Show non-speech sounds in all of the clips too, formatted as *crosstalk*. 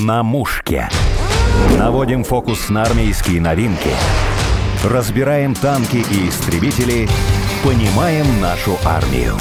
На мушке. Наводим фокус на армейские новинки. Разбираем танки и истребители. Понимаем нашу армию.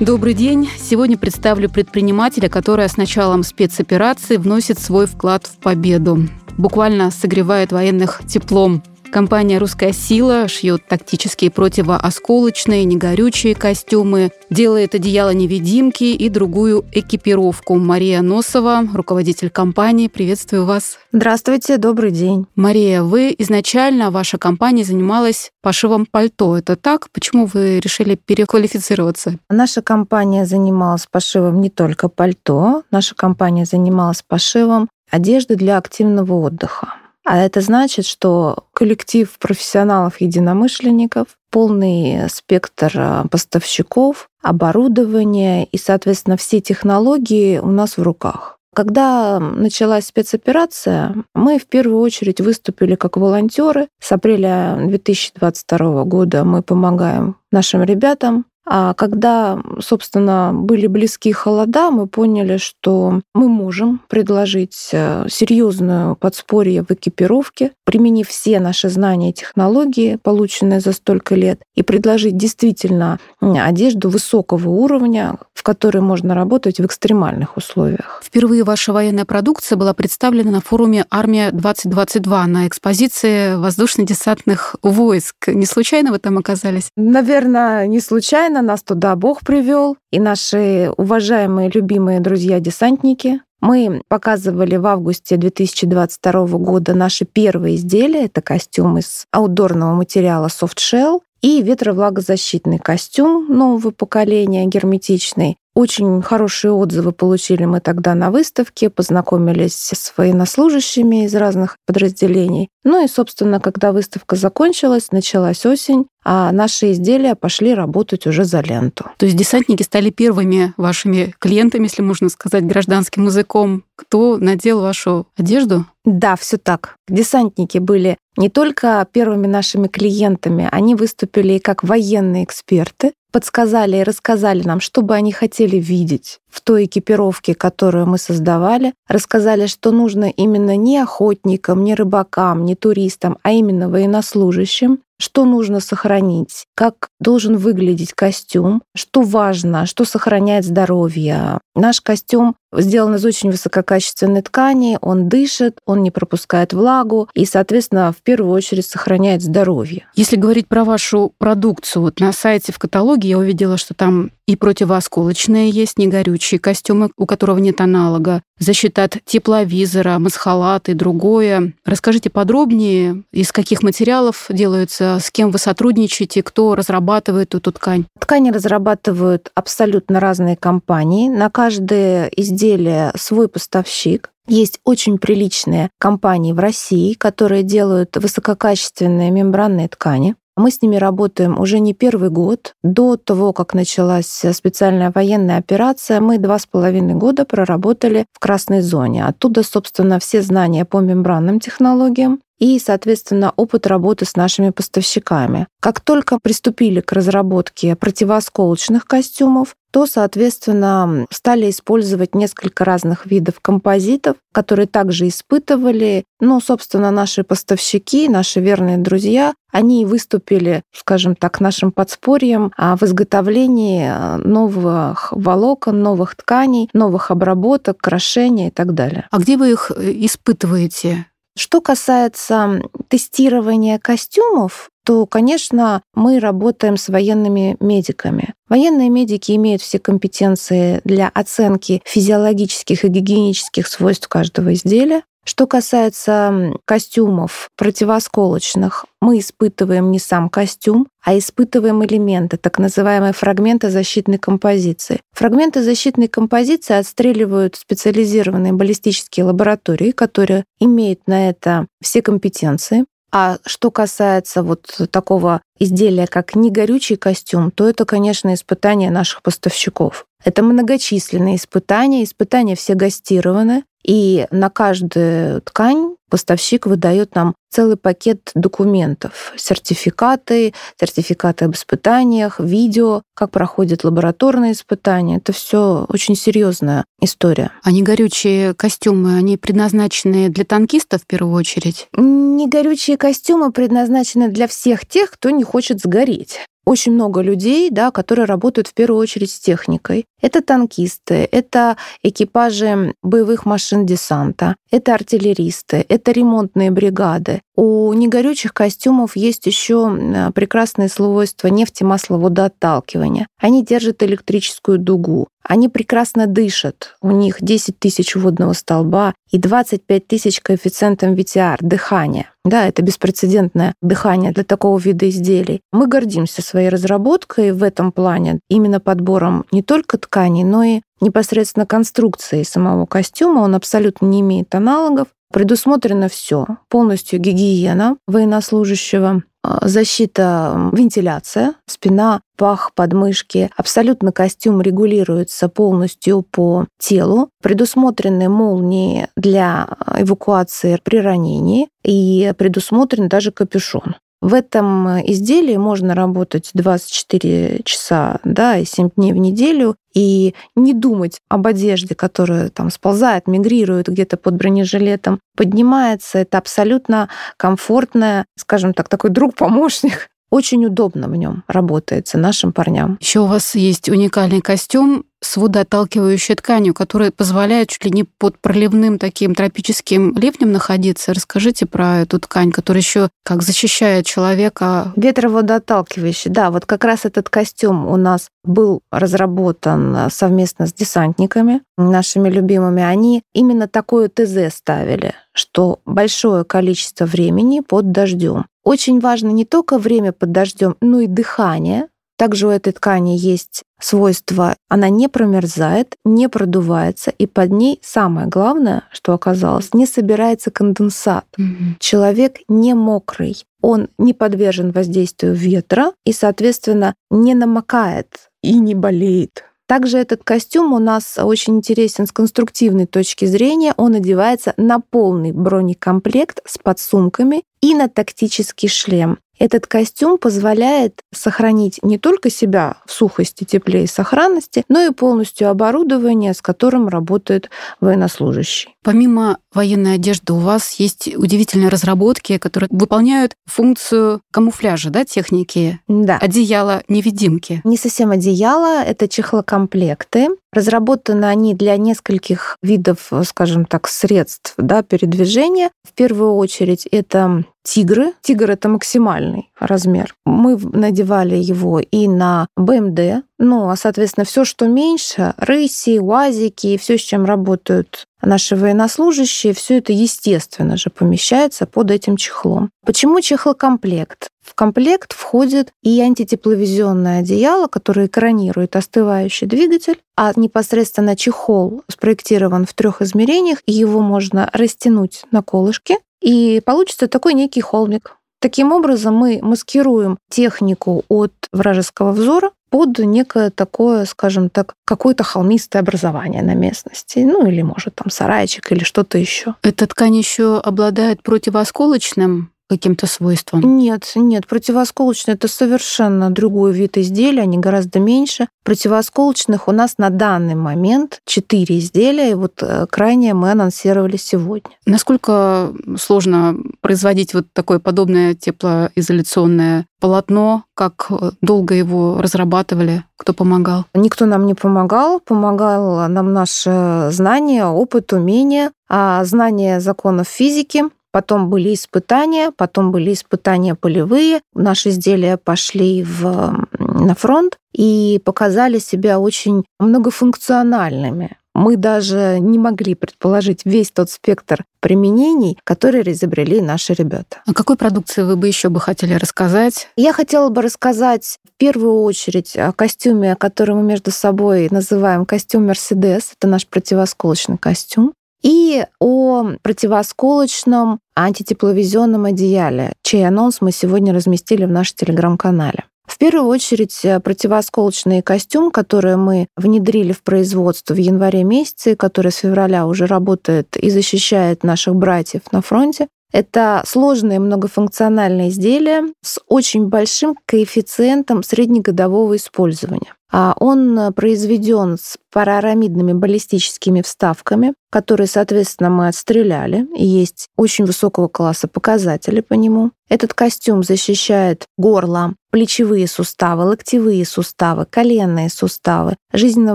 Добрый день. Сегодня представлю предпринимателя, который с началом спецоперации вносит свой вклад в победу. Буквально согревает военных теплом. Компания «Русская сила» шьет тактические противоосколочные, негорючие костюмы, делает одеяло-невидимки и другую экипировку. Мария Носова, руководитель компании. Приветствую вас. Здравствуйте, добрый день. Мария, вы изначально, ваша компания занималась пошивом пальто. Это так? Почему вы решили переквалифицироваться? Наша компания занималась пошивом не только пальто. Наша компания занималась пошивом одежды для активного отдыха. А это значит, что коллектив профессионалов-единомышленников, полный спектр а, поставщиков, оборудования и, соответственно, все технологии у нас в руках. Когда началась спецоперация, мы в первую очередь выступили как волонтеры. С апреля 2022 года мы помогаем нашим ребятам а когда, собственно, были близки холода, мы поняли, что мы можем предложить э, серьезную подспорье в экипировке, применив все наши знания и технологии, полученные за столько лет, и предложить действительно одежду высокого уровня, в которой можно работать в экстремальных условиях. Впервые ваша военная продукция была представлена на форуме «Армия-2022» на экспозиции воздушно-десантных войск. Не случайно вы там оказались? Наверное, не случайно случайно нас туда Бог привел, и наши уважаемые, любимые друзья-десантники. Мы показывали в августе 2022 года наши первые изделия. Это костюм из аутдорного материала Soft Shell и ветровлагозащитный костюм нового поколения, герметичный. Очень хорошие отзывы получили мы тогда на выставке, познакомились с военнослужащими из разных подразделений. Ну и, собственно, когда выставка закончилась, началась осень, а наши изделия пошли работать уже за ленту. То есть десантники стали первыми вашими клиентами, если можно сказать, гражданским языком, кто надел вашу одежду? Да, все так. Десантники были не только первыми нашими клиентами, они выступили и как военные эксперты, подсказали и рассказали нам, что бы они хотели видеть в той экипировке, которую мы создавали, рассказали, что нужно именно не охотникам, не рыбакам, не туристам, а именно военнослужащим, что нужно сохранить, как должен выглядеть костюм, что важно, что сохраняет здоровье. Наш костюм сделан из очень высококачественной ткани, он дышит, он не пропускает влагу и, соответственно, в первую очередь сохраняет здоровье. Если говорить про вашу продукцию, вот на сайте в каталоге я увидела, что там и противоосколочные есть, негорючие костюмы, у которого нет аналога, защита от тепловизора, масхалат и другое. Расскажите подробнее, из каких материалов делаются, с кем вы сотрудничаете, кто разрабатывает эту ткань? Ткани разрабатывают абсолютно разные компании. На каждое изделие свой поставщик. Есть очень приличные компании в России, которые делают высококачественные мембранные ткани. Мы с ними работаем уже не первый год. До того, как началась специальная военная операция, мы два с половиной года проработали в красной зоне. Оттуда, собственно, все знания по мембранным технологиям и, соответственно, опыт работы с нашими поставщиками. Как только приступили к разработке противоосколочных костюмов, то, соответственно, стали использовать несколько разных видов композитов, которые также испытывали. Ну, собственно, наши поставщики, наши верные друзья, они выступили, скажем так, нашим подспорьем а, в изготовлении а, новых волокон, новых тканей, новых обработок, крошения и так далее. А где вы их э, испытываете? Что касается тестирования костюмов, то, конечно, мы работаем с военными медиками. Военные медики имеют все компетенции для оценки физиологических и гигиенических свойств каждого изделия. Что касается костюмов противоосколочных, мы испытываем не сам костюм, а испытываем элементы, так называемые фрагменты защитной композиции. Фрагменты защитной композиции отстреливают специализированные баллистические лаборатории, которые имеют на это все компетенции. А что касается вот такого изделия, как негорючий костюм, то это, конечно, испытание наших поставщиков. Это многочисленные испытания, испытания все гастированы, И на каждую ткань поставщик выдает нам целый пакет документов, сертификаты, сертификаты об испытаниях, видео, как проходят лабораторные испытания. Это все очень серьезная история. А негорючие костюмы, они предназначены для танкистов в первую очередь? Негорючие костюмы предназначены для всех тех, кто не хочет сгореть очень много людей, да, которые работают в первую очередь с техникой. Это танкисты, это экипажи боевых машин десанта, это артиллеристы, это ремонтные бригады. У негорючих костюмов есть еще прекрасное свойство нефтемасловодоотталкивания. Они держат электрическую дугу. Они прекрасно дышат. У них 10 тысяч водного столба и 25 тысяч коэффициентом VTR, дыхания. Да, это беспрецедентное дыхание для такого вида изделий. Мы гордимся своей разработкой в этом плане, именно подбором не только тканей, но и непосредственно конструкции самого костюма. Он абсолютно не имеет аналогов. Предусмотрено все. Полностью гигиена военнослужащего, защита, вентиляция, спина, пах, подмышки. Абсолютно костюм регулируется полностью по телу. Предусмотрены молнии для эвакуации при ранении и предусмотрен даже капюшон. В этом изделии можно работать 24 часа да, и 7 дней в неделю и не думать об одежде, которая там сползает, мигрирует где-то под бронежилетом, поднимается. Это абсолютно комфортная, скажем так, такой друг-помощник очень удобно в нем работается нашим парням. Еще у вас есть уникальный костюм с водоотталкивающей тканью, который позволяет чуть ли не под проливным таким тропическим ливнем находиться. Расскажите про эту ткань, которая еще как защищает человека. Ветроводоотталкивающий, да. Вот как раз этот костюм у нас был разработан совместно с десантниками, нашими любимыми. Они именно такое ТЗ ставили, что большое количество времени под дождем. Очень важно не только время под дождем, но и дыхание. Также у этой ткани есть свойство, она не промерзает, не продувается, и под ней самое главное, что оказалось, не собирается конденсат. Mm-hmm. Человек не мокрый, он не подвержен воздействию ветра и, соответственно, не намокает и не болеет. Также этот костюм у нас очень интересен с конструктивной точки зрения. Он одевается на полный бронекомплект с подсумками и на тактический шлем. Этот костюм позволяет сохранить не только себя в сухости, тепле и сохранности, но и полностью оборудование, с которым работает военнослужащий. Помимо военной одежды у вас есть удивительные разработки, которые выполняют функцию камуфляжа, да, техники? Да. Одеяло-невидимки. Не совсем одеяло, это чехлокомплекты. Разработаны они для нескольких видов, скажем так, средств да, передвижения. В первую очередь это тигры. Тигр — это максимальный размер. Мы надевали его и на БМД, ну, а, соответственно, все, что меньше, рыси, уазики, все, с чем работают наши военнослужащие, все это, естественно же, помещается под этим чехлом. Почему чехлокомплект? В комплект входит и антитепловизионное одеяло, которое экранирует остывающий двигатель, а непосредственно чехол спроектирован в трех измерениях, и его можно растянуть на колышке, и получится такой некий холмик. Таким образом, мы маскируем технику от вражеского взора, под некое такое, скажем так, какое-то холмистое образование на местности. Ну, или, может, там сарайчик или что-то еще. Эта ткань еще обладает противосколочным каким-то свойством? Нет, нет, противосколочные это совершенно другой вид изделия, они гораздо меньше. Противосколочных у нас на данный момент 4 изделия, и вот э, крайнее мы анонсировали сегодня. Насколько сложно производить вот такое подобное теплоизоляционное полотно? Как э, долго его разрабатывали? Кто помогал? Никто нам не помогал. Помогал нам наше знание, опыт, умение, а знание законов физики, Потом были испытания, потом были испытания полевые. Наши изделия пошли в, на фронт и показали себя очень многофункциональными. Мы даже не могли предположить весь тот спектр применений, которые изобрели наши ребята. О какой продукции вы бы еще бы хотели рассказать? Я хотела бы рассказать в первую очередь о костюме, который мы между собой называем костюм Мерседес. Это наш противосколочный костюм и о противосколочном антитепловизионном одеяле, чей анонс мы сегодня разместили в нашем телеграм-канале. В первую очередь э, противоосколочный костюм, который мы внедрили в производство в январе месяце, который с февраля уже работает и защищает наших братьев на фронте. Это сложное многофункциональное изделие с очень большим коэффициентом среднегодового использования. А он произведен с параарамидными баллистическими вставками, которые, соответственно, мы отстреляли. И есть очень высокого класса показатели по нему. Этот костюм защищает горло, плечевые суставы, локтевые суставы, коленные суставы, жизненно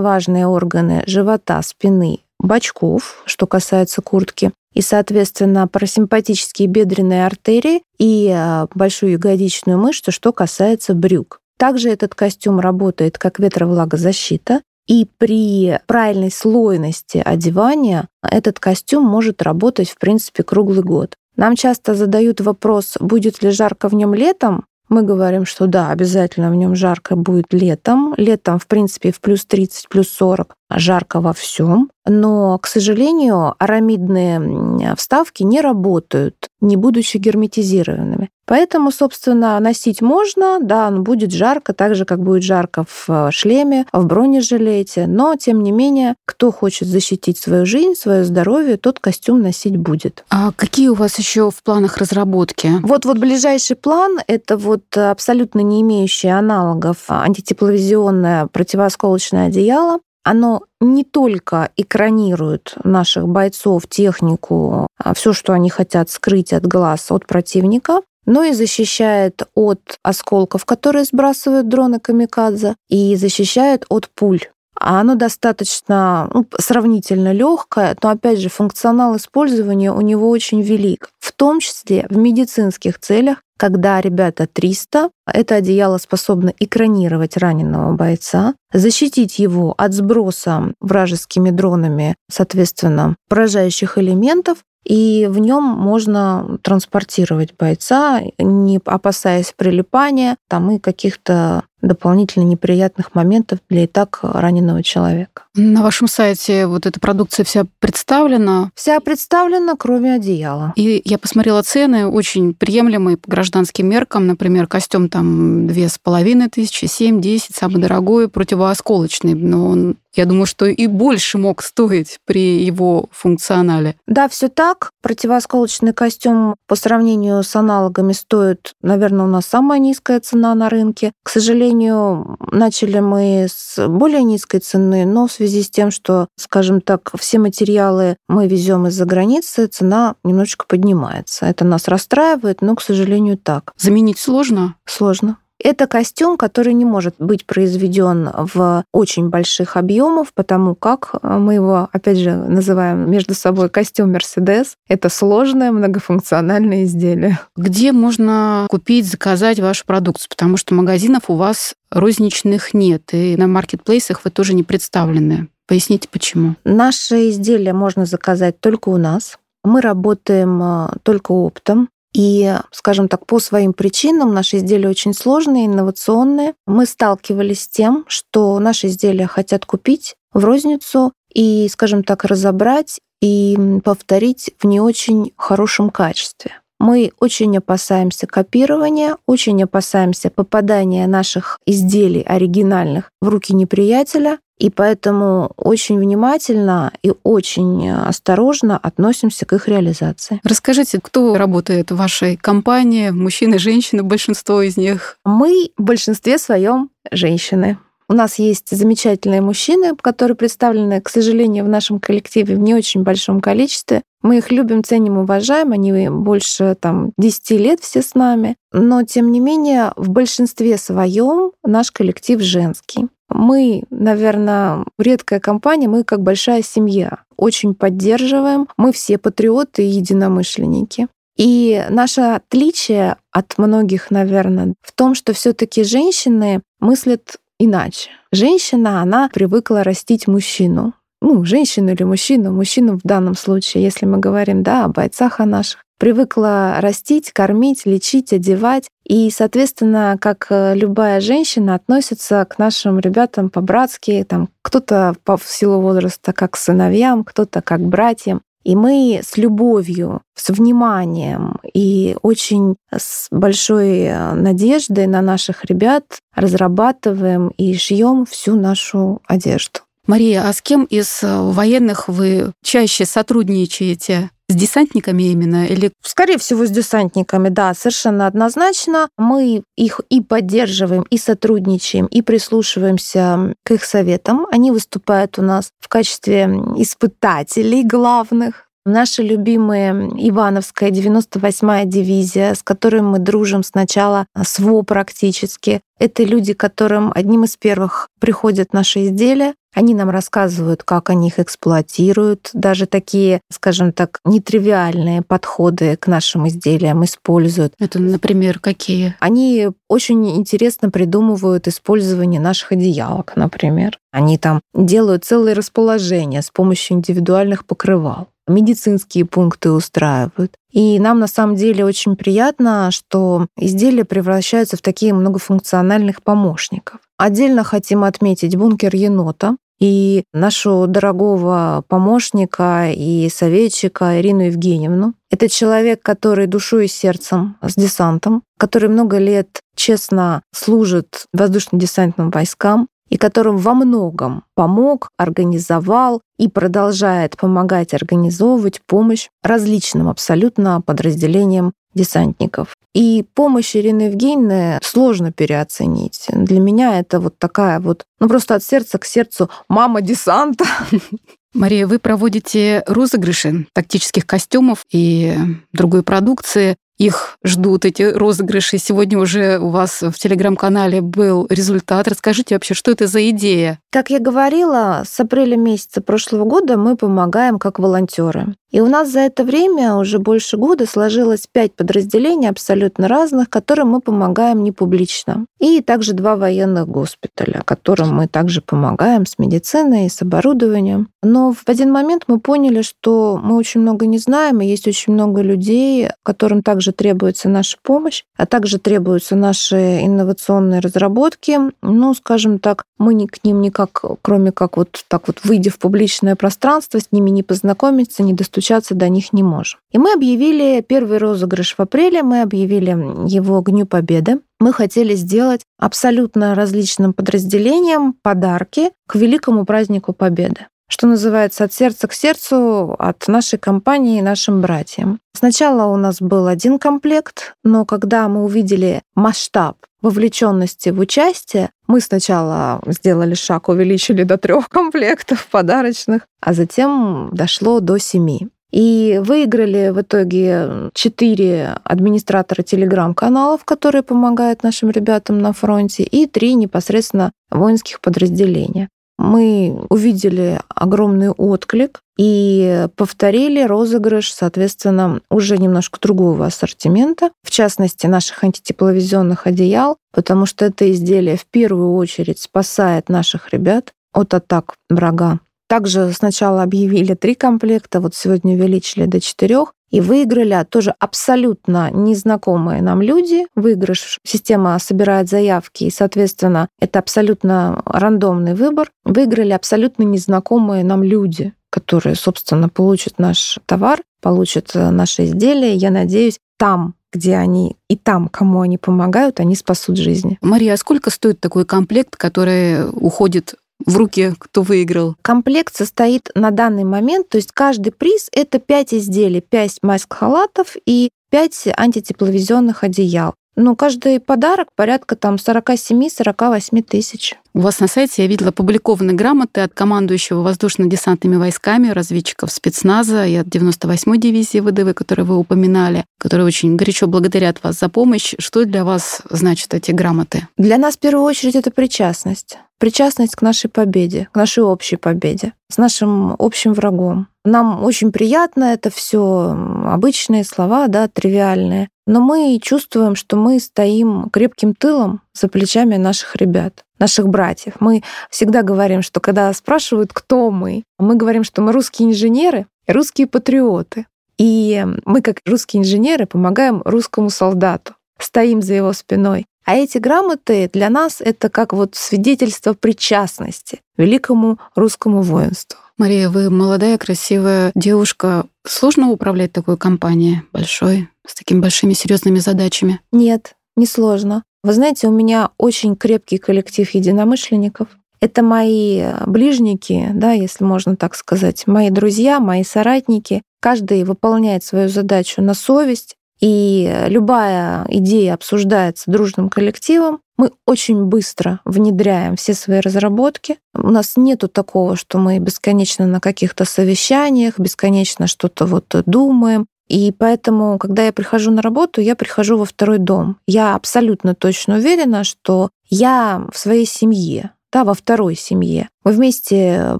важные органы живота, спины, бочков, что касается куртки, и, соответственно, парасимпатические бедренные артерии и а, большую ягодичную мышцу, что касается брюк. Также этот костюм работает как ветровлагозащита, и при правильной слойности одевания этот костюм может работать, в принципе, круглый год. Нам часто задают вопрос, будет ли жарко в нем летом. Мы говорим, что да, обязательно в нем жарко будет летом. Летом, в принципе, в плюс 30, плюс 40 жарко во всем. Но, к сожалению, арамидные вставки не работают, не будучи герметизированными. Поэтому, собственно, носить можно, да, он будет жарко, так же, как будет жарко в э, шлеме, в бронежилете, но, тем не менее, кто хочет защитить свою жизнь, свое здоровье, тот костюм носить будет. А какие у вас еще в планах разработки? Вот, вот ближайший план — это вот абсолютно не имеющий аналогов антитепловизионное противоосколочное одеяло, оно не только экранирует наших бойцов, технику, а все, что они хотят скрыть от глаз от противника, но и защищает от осколков, которые сбрасывают дроны камикадзе, и защищает от пуль. А оно достаточно ну, сравнительно легкое, но опять же функционал использования у него очень велик, в том числе в медицинских целях, когда ребята 300, это одеяло способно экранировать раненого бойца, защитить его от сброса вражескими дронами, соответственно, поражающих элементов, и в нем можно транспортировать бойца, не опасаясь прилипания там и каких-то дополнительно неприятных моментов для и так раненого человека. На вашем сайте вот эта продукция вся представлена? Вся представлена, кроме одеяла. И я посмотрела цены, очень приемлемые по гражданским меркам. Например, костюм там две с половиной тысячи, семь, десять, самый дорогой, противоосколочный, но он я думаю, что и больше мог стоить при его функционале. Да, все так. Противоосколочный костюм по сравнению с аналогами стоит, наверное, у нас самая низкая цена на рынке. К сожалению, начали мы с более низкой цены, но в связи с тем, что, скажем так, все материалы мы везем из-за границы, цена немножечко поднимается. Это нас расстраивает, но, к сожалению, так. Заменить сложно? Сложно. Это костюм, который не может быть произведен в очень больших объемах, потому как э, мы его, опять же, называем между собой костюм Мерседес. Это сложное многофункциональное изделие. Где можно купить, заказать вашу продукцию? Потому что магазинов у вас розничных нет, и на маркетплейсах вы тоже не представлены. Поясните, почему? Наши изделия можно заказать только у нас. Мы работаем э, только оптом. И, скажем так, по своим причинам наши изделия очень сложные, инновационные. Мы сталкивались с тем, что наши изделия хотят купить в розницу и, скажем так, разобрать и повторить в не очень хорошем качестве. Мы очень опасаемся копирования, очень опасаемся попадания наших изделий оригинальных в руки неприятеля, и поэтому очень внимательно и очень осторожно относимся к их реализации. Расскажите, кто работает в вашей компании? Мужчины, женщины, большинство из них? Мы в большинстве своем женщины. У нас есть замечательные мужчины, которые представлены, к сожалению, в нашем коллективе в не очень большом количестве. Мы их любим, ценим, уважаем. Они больше там, 10 лет все с нами. Но, тем не менее, в большинстве своем наш коллектив женский. Мы, наверное, редкая компания, мы как большая семья. Очень поддерживаем. Мы все патриоты и единомышленники. И наше отличие от многих, наверное, в том, что все-таки женщины мыслят иначе. Женщина, она привыкла растить мужчину. Ну, женщину или мужчину, мужчину в данном случае, если мы говорим, да, о бойцах о наших привыкла растить, кормить, лечить, одевать. И, соответственно, как э, любая женщина относится к нашим ребятам по-братски, там кто-то по силу возраста как сыновьям, кто-то как братьям. И мы с любовью, с вниманием и очень с большой э, надеждой на наших ребят разрабатываем и шьем всю нашу одежду. Мария, а с кем из э, военных вы чаще сотрудничаете? С десантниками именно или? Скорее всего, с десантниками, да, совершенно однозначно. Мы их и поддерживаем, и сотрудничаем, и прислушиваемся к их советам. Они выступают у нас в качестве испытателей главных. Наши любимые Ивановская 98-я дивизия, с которой мы дружим сначала с ВО практически. Это люди, которым одним из первых приходят наши изделия. Они нам рассказывают, как они их эксплуатируют. Даже такие, скажем так, нетривиальные подходы к нашим изделиям используют. Это, например, какие? Они очень интересно придумывают использование наших одеялок, например. Они там делают целые расположения с помощью индивидуальных покрывал медицинские пункты устраивают. И нам на самом деле очень приятно, что изделия превращаются в такие многофункциональных помощников. Отдельно хотим отметить бункер енота, и нашу дорогого помощника и советчика Ирину Евгеньевну. Это человек, который душой и сердцем с десантом, который много лет честно служит воздушно-десантным войскам, и которым во многом помог, организовал и продолжает помогать организовывать помощь различным абсолютно подразделениям десантников. И помощь Ирины Евгеньевны сложно переоценить. Для меня это вот такая вот, ну просто от сердца к сердцу мама десанта. *laughs* Мария, вы проводите розыгрыши тактических костюмов и другой продукции их ждут, эти розыгрыши. Сегодня уже у вас в телеграм-канале был результат. Расскажите вообще, что это за идея? Как я говорила, с апреля месяца прошлого года мы помогаем как волонтеры. И у нас за это время уже больше года сложилось пять подразделений абсолютно разных, которым мы помогаем не публично. И также два военных госпиталя, которым мы также помогаем с медициной и с оборудованием. Но в один момент мы поняли, что мы очень много не знаем, и есть очень много людей, которым также требуется наша помощь, а также требуются наши инновационные разработки. Ну, скажем так, мы к ним никак, кроме как вот так вот выйдя в публичное пространство, с ними не познакомиться, не достучаться достучаться до них не можем. И мы объявили первый розыгрыш в апреле, мы объявили его к Победы. Мы хотели сделать абсолютно различным подразделениям подарки к великому празднику Победы что называется, от сердца к сердцу, от нашей компании нашим братьям. Сначала у нас был один комплект, но когда мы увидели масштаб вовлеченности в участие, мы сначала сделали шаг, увеличили до трех комплектов подарочных, а затем дошло до семи. И выиграли в итоге четыре администратора телеграм-каналов, которые помогают нашим ребятам на фронте, и три непосредственно воинских подразделения мы увидели огромный отклик и повторили розыгрыш, соответственно, уже немножко другого ассортимента, в частности, наших антитепловизионных одеял, потому что это изделие в первую очередь спасает наших ребят от атак врага. Также сначала объявили три комплекта, вот сегодня увеличили до четырех и выиграли а тоже абсолютно незнакомые нам люди. Выигрыш система собирает заявки, и, соответственно, это абсолютно рандомный выбор. Выиграли абсолютно незнакомые нам люди, которые, собственно, получат наш товар, получат э, наши изделия. Я надеюсь, там где они и там, кому они помогают, они спасут жизни. Мария, а сколько стоит такой комплект, который уходит в руки, кто выиграл? Комплект состоит на данный момент, то есть каждый приз — это 5 изделий, 5 маск-халатов и 5 антитепловизионных одеял. Ну, каждый подарок порядка там 47-48 тысяч. У вас на сайте я видела опубликованы грамоты от командующего воздушно-десантными войсками, разведчиков спецназа и от 98-й дивизии ВДВ, которую вы упоминали, которые очень горячо благодарят вас за помощь. Что для вас значат эти грамоты? Для нас в первую очередь это причастность причастность к нашей победе, к нашей общей победе, с нашим общим врагом. Нам очень приятно, это все обычные слова, да, тривиальные, но мы чувствуем, что мы стоим крепким тылом за плечами наших ребят, наших братьев. Мы всегда говорим, что когда спрашивают, кто мы, мы говорим, что мы русские инженеры, русские патриоты. И мы, как русские инженеры, помогаем русскому солдату, стоим за его спиной. А эти грамоты для нас это как вот свидетельство причастности великому русскому воинству. Мария, вы молодая, красивая девушка. Сложно управлять такой компанией большой, с такими большими серьезными задачами? Нет, не сложно. Вы знаете, у меня очень крепкий коллектив единомышленников. Это мои ближники, да, если можно так сказать, мои друзья, мои соратники. Каждый выполняет свою задачу на совесть, и любая идея обсуждается дружным коллективом. Мы очень быстро внедряем все свои разработки. У нас нету такого, что мы бесконечно на каких-то совещаниях, бесконечно что-то вот думаем. И поэтому, когда я прихожу на работу, я прихожу во второй дом. Я абсолютно точно уверена, что я в своей семье, да, во второй семье. Мы вместе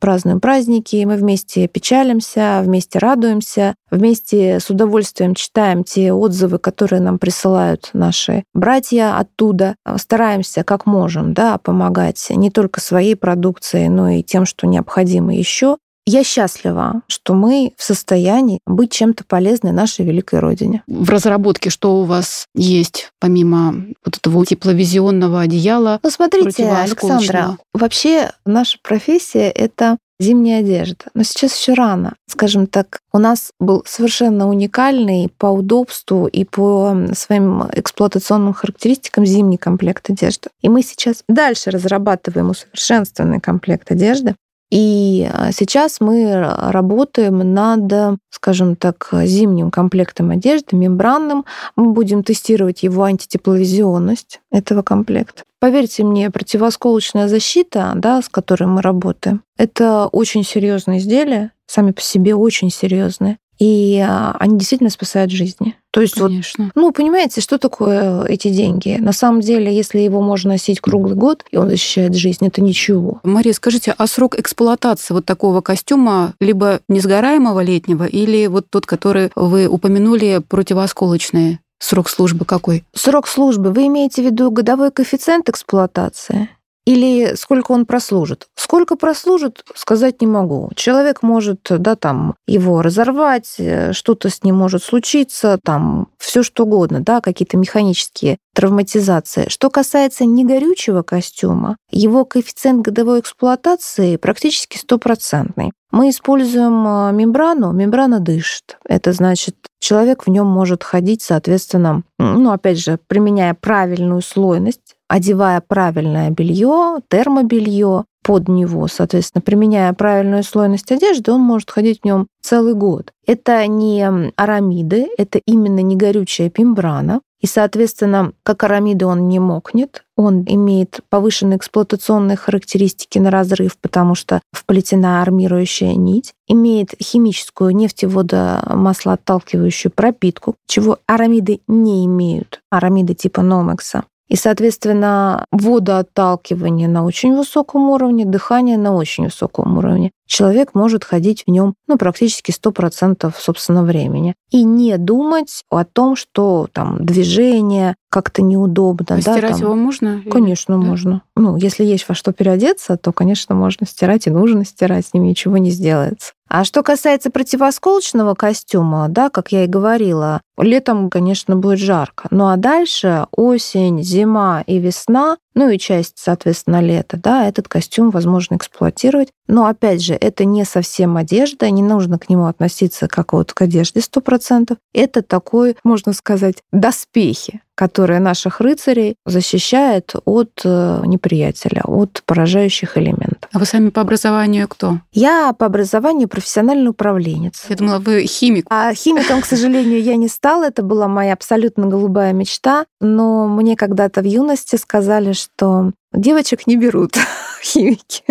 празднуем праздники, мы вместе печалимся, вместе радуемся, вместе с удовольствием читаем те отзывы, которые нам присылают наши братья оттуда. Стараемся как можем да, помогать не только своей продукцией, но и тем, что необходимо еще. Я счастлива, что мы в состоянии быть чем-то полезной нашей великой родине. В разработке что у вас есть, помимо вот этого тепловизионного одеяла? Ну, смотрите, Александра, вообще наша профессия — это зимняя одежда. Но сейчас еще рано. Скажем так, у нас был совершенно уникальный по удобству и по своим эксплуатационным характеристикам зимний комплект одежды. И мы сейчас дальше разрабатываем усовершенствованный комплект одежды. И а, сейчас мы работаем над, скажем так, зимним комплектом одежды, мембранным. Мы будем тестировать его антитепловизионность этого комплекта. Поверьте мне, противосколочная защита, да, с которой мы работаем, это очень серьезные изделия, сами по себе очень серьезные и а, они действительно спасают жизни. То есть Конечно. вот, ну, понимаете, что такое эти деньги? На самом деле, если его можно носить круглый год, и он защищает жизнь, это ничего. Мария, скажите, а срок эксплуатации вот такого костюма либо несгораемого летнего, или вот тот, который вы упомянули, противоосколочный? Срок службы какой? Срок службы. Вы имеете в виду годовой коэффициент эксплуатации? Или сколько он прослужит. Сколько прослужит, сказать не могу. Человек может, да, там, его разорвать, э, что-то с ним может случиться, там, все что угодно, да, какие-то механические травматизации. Что касается негорючего костюма, его коэффициент годовой эксплуатации практически стопроцентный. Мы используем э, мембрану, мембрана дышит. Это значит, человек в нем может ходить, соответственно, ну, опять же, применяя правильную слойность, одевая правильное белье, термобелье под него, соответственно, применяя правильную слойность одежды, он может ходить в нем целый год. Это не арамиды, это именно не горючая пимбрана. И, соответственно, как арамиды он не мокнет, он имеет повышенные эксплуатационные характеристики на разрыв, потому что вплетена армирующая нить, имеет химическую нефтеводомаслоотталкивающую пропитку, чего арамиды не имеют, арамиды типа Номекса. И, соответственно, водоотталкивание на очень высоком уровне, дыхание на очень высоком уровне. Человек может ходить в нем ну, практически 100% собственно времени. И не думать о том, что там движение как-то неудобно. А да, стирать там... его можно? Конечно, да? можно. Ну, если есть во что переодеться, то, конечно, можно стирать и нужно стирать, с ним ничего не сделается. А что касается противосколочного костюма, да, как я и говорила, летом, конечно, будет жарко. Ну а дальше осень, зима и весна, ну и часть, соответственно, лета, да, этот костюм возможно эксплуатировать. Но опять же, это не совсем одежда, не нужно к нему относиться как вот к одежде 100%. Это такой, можно сказать, доспехи, которые наших рыцарей защищают от э, неприятеля, от поражающих элементов. А вы сами по образованию кто? Я по образованию профессиональный управленец. Я думала, вы химик. А химиком, к сожалению, я не стала. Это была моя абсолютно голубая мечта. Но мне когда-то в юности сказали, что девочек не берут *laughs* химики.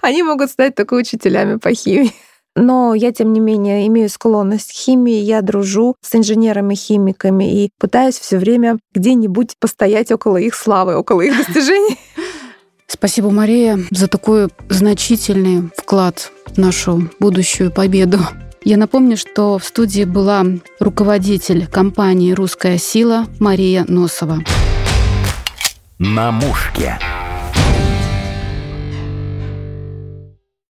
Они могут стать только учителями по химии. Но я, тем не менее, имею склонность к химии, я дружу с инженерами-химиками и пытаюсь все время где-нибудь постоять около их славы, около их достижений. *laughs* Спасибо, Мария, за такой значительный вклад в нашу будущую победу. Я напомню, что в студии была руководитель компании «Русская сила» Мария Носова. На мушке.